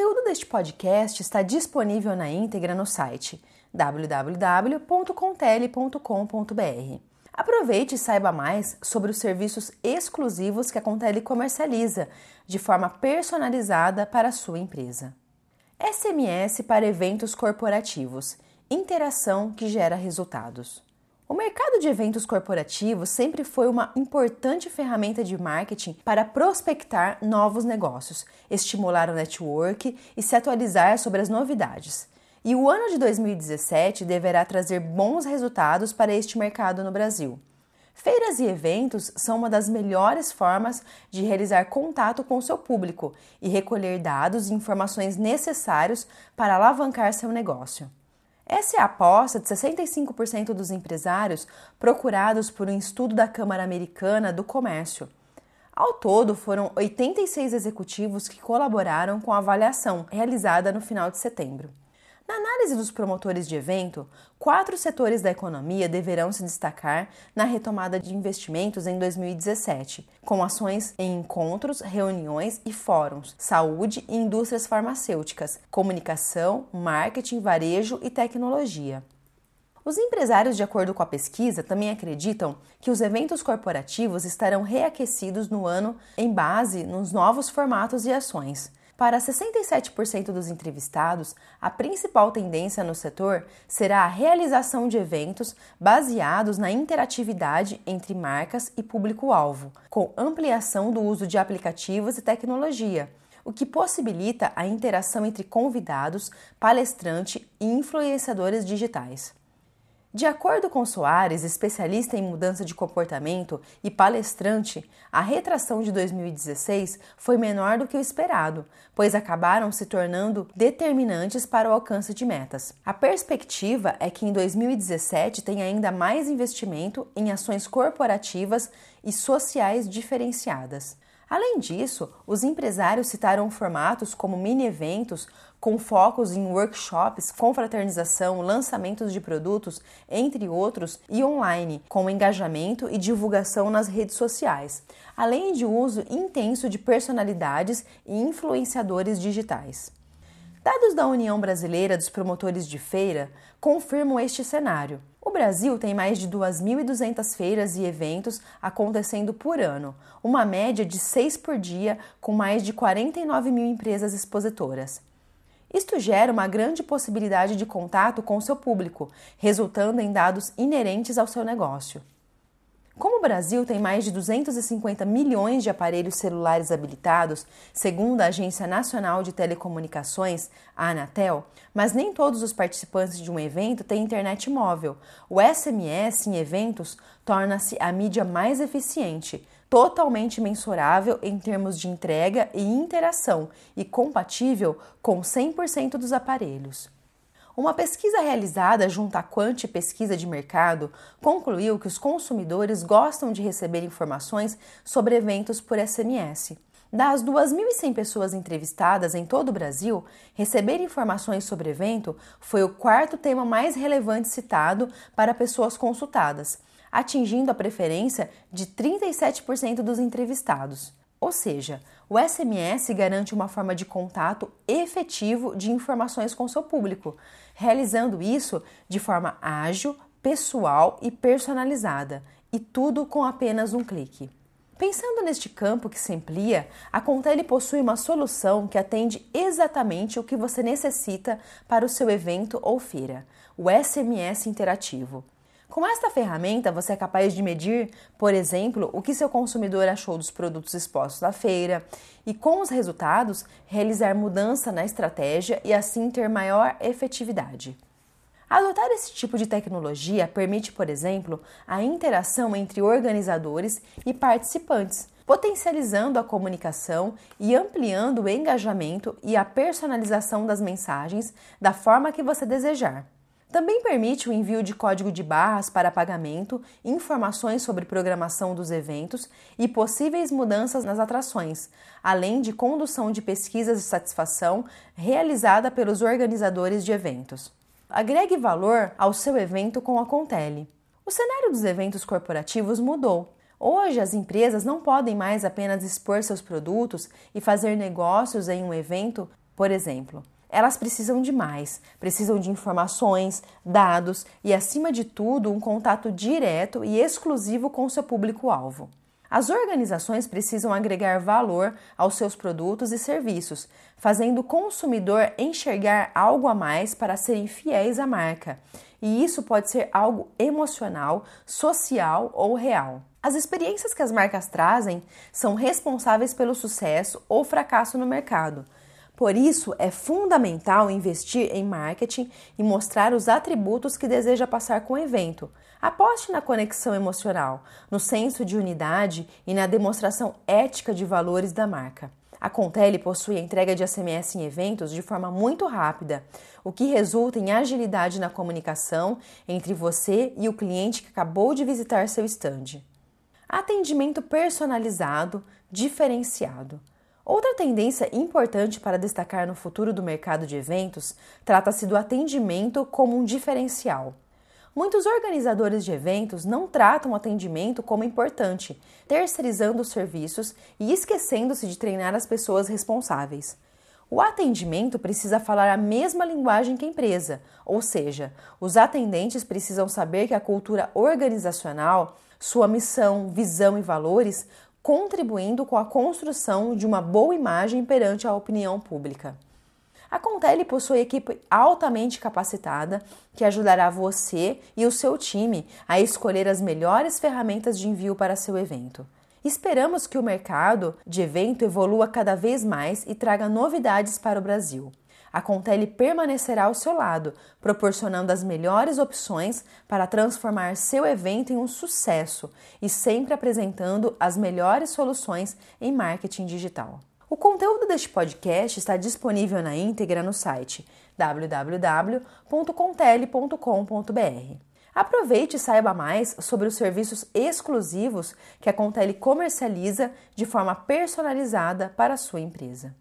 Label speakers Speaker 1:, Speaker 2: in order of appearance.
Speaker 1: conteúdo deste podcast está disponível na íntegra no site www.contele.com.br. Aproveite e saiba mais sobre os serviços exclusivos que a Contele comercializa de forma personalizada para a sua empresa. SMS para eventos corporativos interação que gera resultados. O mercado de eventos corporativos sempre foi uma importante ferramenta de marketing para prospectar novos negócios, estimular o network e se atualizar sobre as novidades. E o ano de 2017 deverá trazer bons resultados para este mercado no Brasil. Feiras e eventos são uma das melhores formas de realizar contato com seu público e recolher dados e informações necessários para alavancar seu negócio. Essa é a aposta de 65% dos empresários procurados por um estudo da Câmara Americana do Comércio. Ao todo, foram 86 executivos que colaboraram com a avaliação realizada no final de setembro. Na análise dos promotores de evento, quatro setores da economia deverão se destacar na retomada de investimentos em 2017, com ações em encontros, reuniões e fóruns, saúde e indústrias farmacêuticas, comunicação, marketing, varejo e tecnologia. Os empresários, de acordo com a pesquisa, também acreditam que os eventos corporativos estarão reaquecidos no ano em base nos novos formatos e ações. Para 67% dos entrevistados, a principal tendência no setor será a realização de eventos baseados na interatividade entre marcas e público-alvo, com ampliação do uso de aplicativos e tecnologia, o que possibilita a interação entre convidados, palestrante e influenciadores digitais. De acordo com Soares, especialista em mudança de comportamento e palestrante, a retração de 2016 foi menor do que o esperado, pois acabaram se tornando determinantes para o alcance de metas. A perspectiva é que em 2017 tenha ainda mais investimento em ações corporativas e sociais diferenciadas. Além disso, os empresários citaram formatos como mini-eventos com focos em workshops, confraternização, lançamentos de produtos, entre outros, e online, com engajamento e divulgação nas redes sociais, além de uso intenso de personalidades e influenciadores digitais. Dados da União Brasileira dos Promotores de Feira confirmam este cenário. Brasil tem mais de 2.200 feiras e eventos acontecendo por ano, uma média de seis por dia, com mais de 49 mil empresas expositoras. Isto gera uma grande possibilidade de contato com seu público, resultando em dados inerentes ao seu negócio. Como o Brasil tem mais de 250 milhões de aparelhos celulares habilitados, segundo a Agência Nacional de Telecomunicações, a Anatel, mas nem todos os participantes de um evento têm internet móvel, o SMS em eventos torna-se a mídia mais eficiente, totalmente mensurável em termos de entrega e interação e compatível com 100% dos aparelhos. Uma pesquisa realizada junto à Quant Pesquisa de Mercado concluiu que os consumidores gostam de receber informações sobre eventos por SMS. Das 2.100 pessoas entrevistadas em todo o Brasil, receber informações sobre evento foi o quarto tema mais relevante citado para pessoas consultadas, atingindo a preferência de 37% dos entrevistados. Ou seja, o SMS garante uma forma de contato efetivo de informações com seu público, realizando isso de forma ágil, pessoal e personalizada, e tudo com apenas um clique. Pensando neste campo que se amplia, a Contele possui uma solução que atende exatamente o que você necessita para o seu evento ou feira, o SMS interativo. Com esta ferramenta, você é capaz de medir, por exemplo, o que seu consumidor achou dos produtos expostos na feira e, com os resultados, realizar mudança na estratégia e assim ter maior efetividade. Adotar esse tipo de tecnologia permite, por exemplo, a interação entre organizadores e participantes, potencializando a comunicação e ampliando o engajamento e a personalização das mensagens da forma que você desejar. Também permite o envio de código de barras para pagamento, informações sobre programação dos eventos e possíveis mudanças nas atrações, além de condução de pesquisas de satisfação realizada pelos organizadores de eventos. Agregue valor ao seu evento com a Contele. O cenário dos eventos corporativos mudou. Hoje, as empresas não podem mais apenas expor seus produtos e fazer negócios em um evento Por exemplo, elas precisam de mais, precisam de informações, dados e, acima de tudo, um contato direto e exclusivo com seu público-alvo. As organizações precisam agregar valor aos seus produtos e serviços, fazendo o consumidor enxergar algo a mais para serem fiéis à marca. E isso pode ser algo emocional, social ou real. As experiências que as marcas trazem são responsáveis pelo sucesso ou fracasso no mercado. Por isso, é fundamental investir em marketing e mostrar os atributos que deseja passar com o evento. Aposte na conexão emocional, no senso de unidade e na demonstração ética de valores da marca. A Contele possui a entrega de SMS em eventos de forma muito rápida, o que resulta em agilidade na comunicação entre você e o cliente que acabou de visitar seu estande. Atendimento personalizado, diferenciado. Outra tendência importante para destacar no futuro do mercado de eventos trata-se do atendimento como um diferencial. Muitos organizadores de eventos não tratam o atendimento como importante, terceirizando os serviços e esquecendo-se de treinar as pessoas responsáveis. O atendimento precisa falar a mesma linguagem que a empresa, ou seja, os atendentes precisam saber que a cultura organizacional, sua missão, visão e valores contribuindo com a construção de uma boa imagem perante a opinião pública. A Contele possui equipe altamente capacitada que ajudará você e o seu time a escolher as melhores ferramentas de envio para seu evento. Esperamos que o mercado de evento evolua cada vez mais e traga novidades para o Brasil. A Contele permanecerá ao seu lado, proporcionando as melhores opções para transformar seu evento em um sucesso e sempre apresentando as melhores soluções em marketing digital. O conteúdo deste podcast está disponível na íntegra no site www.contele.com.br. Aproveite e saiba mais sobre os serviços exclusivos que a Contele comercializa de forma personalizada para a sua empresa.